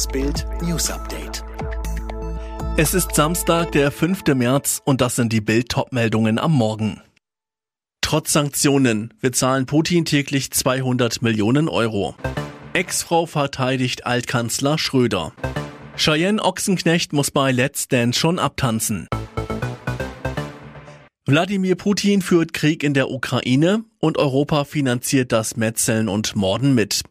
Das Bild News Update. Es ist Samstag, der 5. März und das sind die Bild-Top-Meldungen am Morgen. Trotz Sanktionen, wir zahlen Putin täglich 200 Millionen Euro. Ex-Frau verteidigt Altkanzler Schröder. Cheyenne Ochsenknecht muss bei Let's Dance schon abtanzen. Wladimir Putin führt Krieg in der Ukraine und Europa finanziert das Metzeln und Morden mit.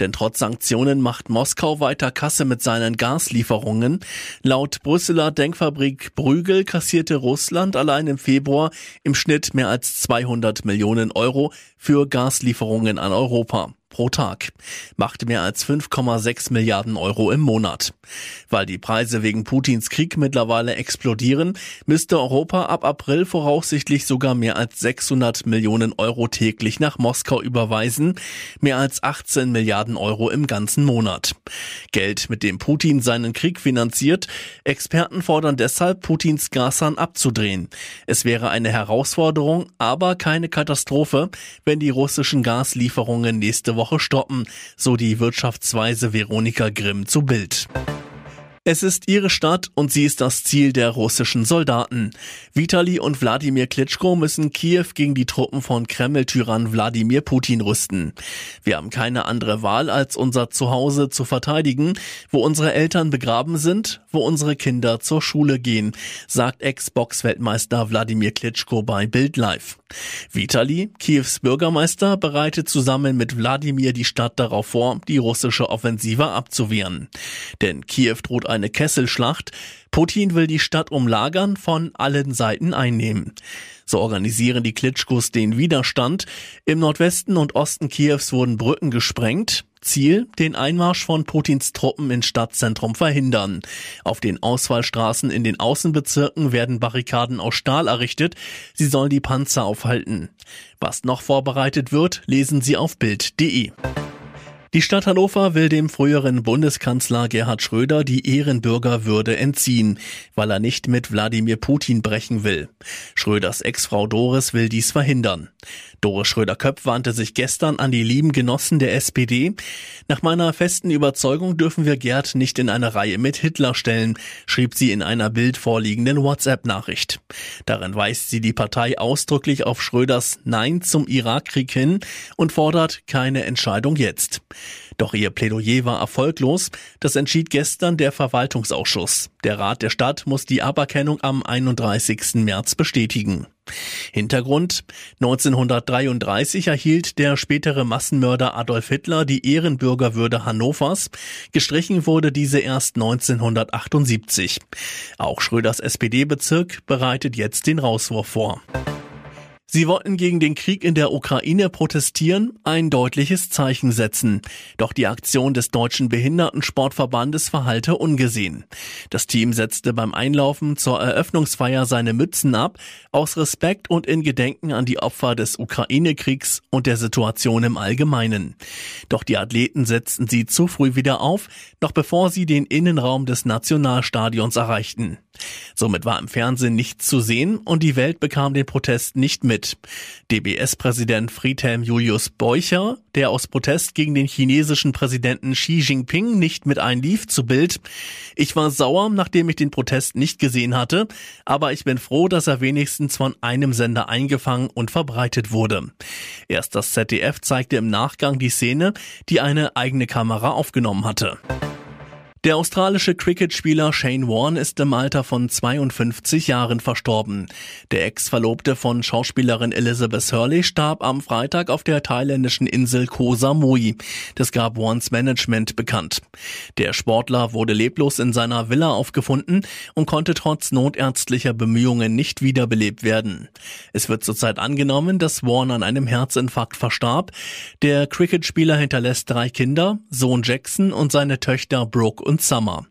Denn trotz Sanktionen macht Moskau weiter Kasse mit seinen Gaslieferungen. Laut Brüsseler Denkfabrik Brügel kassierte Russland allein im Februar im Schnitt mehr als 200 Millionen Euro für Gaslieferungen an Europa pro Tag, macht mehr als 5,6 Milliarden Euro im Monat. Weil die Preise wegen Putins Krieg mittlerweile explodieren, müsste Europa ab April voraussichtlich sogar mehr als 600 Millionen Euro täglich nach Moskau überweisen, mehr als 18 Milliarden Euro im ganzen Monat. Geld, mit dem Putin seinen Krieg finanziert, Experten fordern deshalb, Putins Gashahn abzudrehen. Es wäre eine Herausforderung, aber keine Katastrophe, wenn die russischen Gaslieferungen nächste Woche stoppen, so die Wirtschaftsweise Veronika Grimm zu Bild. Es ist ihre Stadt und sie ist das Ziel der russischen Soldaten. Vitali und Wladimir Klitschko müssen Kiew gegen die Truppen von Kreml-Tyrann Wladimir Putin rüsten. Wir haben keine andere Wahl, als unser Zuhause zu verteidigen, wo unsere Eltern begraben sind, wo unsere Kinder zur Schule gehen, sagt Ex-Box-Weltmeister Wladimir Klitschko bei Bild Live. Vitali, Kiews Bürgermeister, bereitet zusammen mit Wladimir die Stadt darauf vor, die russische Offensive abzuwehren. Denn Kiew droht eine Kesselschlacht. Putin will die Stadt umlagern, von allen Seiten einnehmen. So organisieren die Klitschkos den Widerstand. Im Nordwesten und Osten Kiews wurden Brücken gesprengt. Ziel, den Einmarsch von Putins Truppen ins Stadtzentrum verhindern. Auf den Ausfallstraßen in den Außenbezirken werden Barrikaden aus Stahl errichtet. Sie sollen die Panzer aufhalten. Was noch vorbereitet wird, lesen Sie auf Bild.de. Die Stadt Hannover will dem früheren Bundeskanzler Gerhard Schröder die Ehrenbürgerwürde entziehen, weil er nicht mit Wladimir Putin brechen will. Schröders Ex-Frau Doris will dies verhindern. Doris Schröder-Köpf wandte sich gestern an die lieben Genossen der SPD. Nach meiner festen Überzeugung dürfen wir Gerd nicht in eine Reihe mit Hitler stellen, schrieb sie in einer Bild vorliegenden WhatsApp-Nachricht. Darin weist sie die Partei ausdrücklich auf Schröders Nein zum Irakkrieg hin und fordert keine Entscheidung jetzt. Doch ihr Plädoyer war erfolglos. Das entschied gestern der Verwaltungsausschuss. Der Rat der Stadt muss die Aberkennung am 31. März bestätigen. Hintergrund 1933 erhielt der spätere Massenmörder Adolf Hitler die Ehrenbürgerwürde Hannovers. Gestrichen wurde diese erst 1978. Auch Schröders SPD-Bezirk bereitet jetzt den Rauswurf vor. Sie wollten gegen den Krieg in der Ukraine protestieren, ein deutliches Zeichen setzen. Doch die Aktion des Deutschen Behindertensportverbandes verhalte ungesehen. Das Team setzte beim Einlaufen zur Eröffnungsfeier seine Mützen ab, aus Respekt und in Gedenken an die Opfer des Ukraine-Kriegs und der Situation im Allgemeinen. Doch die Athleten setzten sie zu früh wieder auf, noch bevor sie den Innenraum des Nationalstadions erreichten. Somit war im Fernsehen nichts zu sehen und die Welt bekam den Protest nicht mit. DBS-Präsident Friedhelm Julius Beucher, der aus Protest gegen den chinesischen Präsidenten Xi Jinping nicht mit einlief, zu Bild. Ich war sauer, nachdem ich den Protest nicht gesehen hatte, aber ich bin froh, dass er wenigstens von einem Sender eingefangen und verbreitet wurde. Erst das ZDF zeigte im Nachgang die Szene, die eine eigene Kamera aufgenommen hatte. Der australische Cricketspieler Shane Warne ist im Alter von 52 Jahren verstorben. Der Ex-Verlobte von Schauspielerin Elizabeth Hurley starb am Freitag auf der thailändischen Insel Koh Samui. Das gab Warnes Management bekannt. Der Sportler wurde leblos in seiner Villa aufgefunden und konnte trotz notärztlicher Bemühungen nicht wiederbelebt werden. Es wird zurzeit angenommen, dass Warne an einem Herzinfarkt verstarb. Der Cricketspieler hinterlässt drei Kinder, Sohn Jackson und seine Töchter Brooke und und Summer.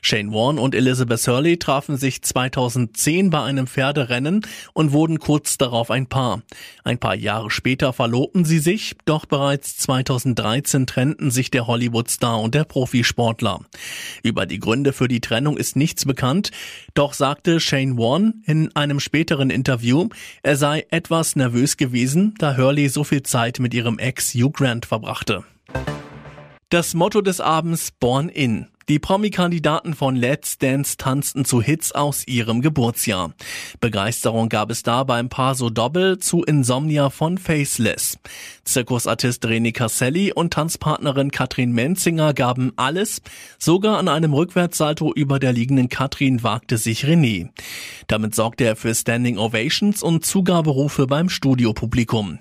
Shane Warne und Elizabeth Hurley trafen sich 2010 bei einem Pferderennen und wurden kurz darauf ein Paar. Ein paar Jahre später verlobten sie sich, doch bereits 2013 trennten sich der Hollywood-Star und der Profisportler. Über die Gründe für die Trennung ist nichts bekannt, doch sagte Shane Warne in einem späteren Interview, er sei etwas nervös gewesen, da Hurley so viel Zeit mit ihrem Ex Hugh Grant verbrachte. Das Motto des Abends Born In. Die Promi-Kandidaten von Let's Dance tanzten zu Hits aus ihrem Geburtsjahr. Begeisterung gab es da beim Paso Doppel zu Insomnia von Faceless. Zirkusartist René Casselli und Tanzpartnerin Katrin Menzinger gaben alles. Sogar an einem Rückwärtssalto über der liegenden Katrin wagte sich René. Damit sorgte er für Standing Ovations und Zugaberufe beim Studiopublikum.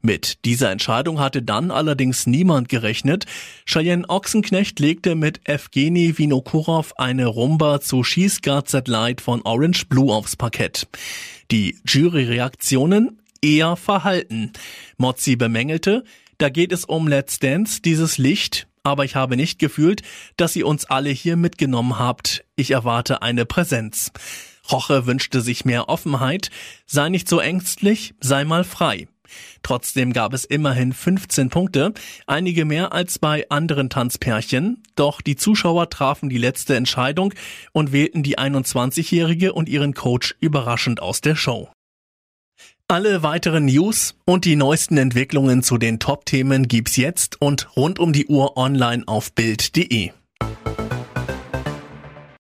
Mit dieser Entscheidung hatte dann allerdings niemand gerechnet. Cheyenne Ochsenknecht legte mit Evgeny Vinokurov eine Rumba zu She's Got That Light von Orange Blue aufs Parkett. Die Juryreaktionen eher verhalten. Mozzi bemängelte, da geht es um Let's Dance, dieses Licht, aber ich habe nicht gefühlt, dass ihr uns alle hier mitgenommen habt. Ich erwarte eine Präsenz. Roche wünschte sich mehr Offenheit, sei nicht so ängstlich, sei mal frei. Trotzdem gab es immerhin 15 Punkte, einige mehr als bei anderen Tanzpärchen, doch die Zuschauer trafen die letzte Entscheidung und wählten die 21-Jährige und ihren Coach überraschend aus der Show. Alle weiteren News und die neuesten Entwicklungen zu den Top-Themen gibt's jetzt und rund um die Uhr online auf Bild.de.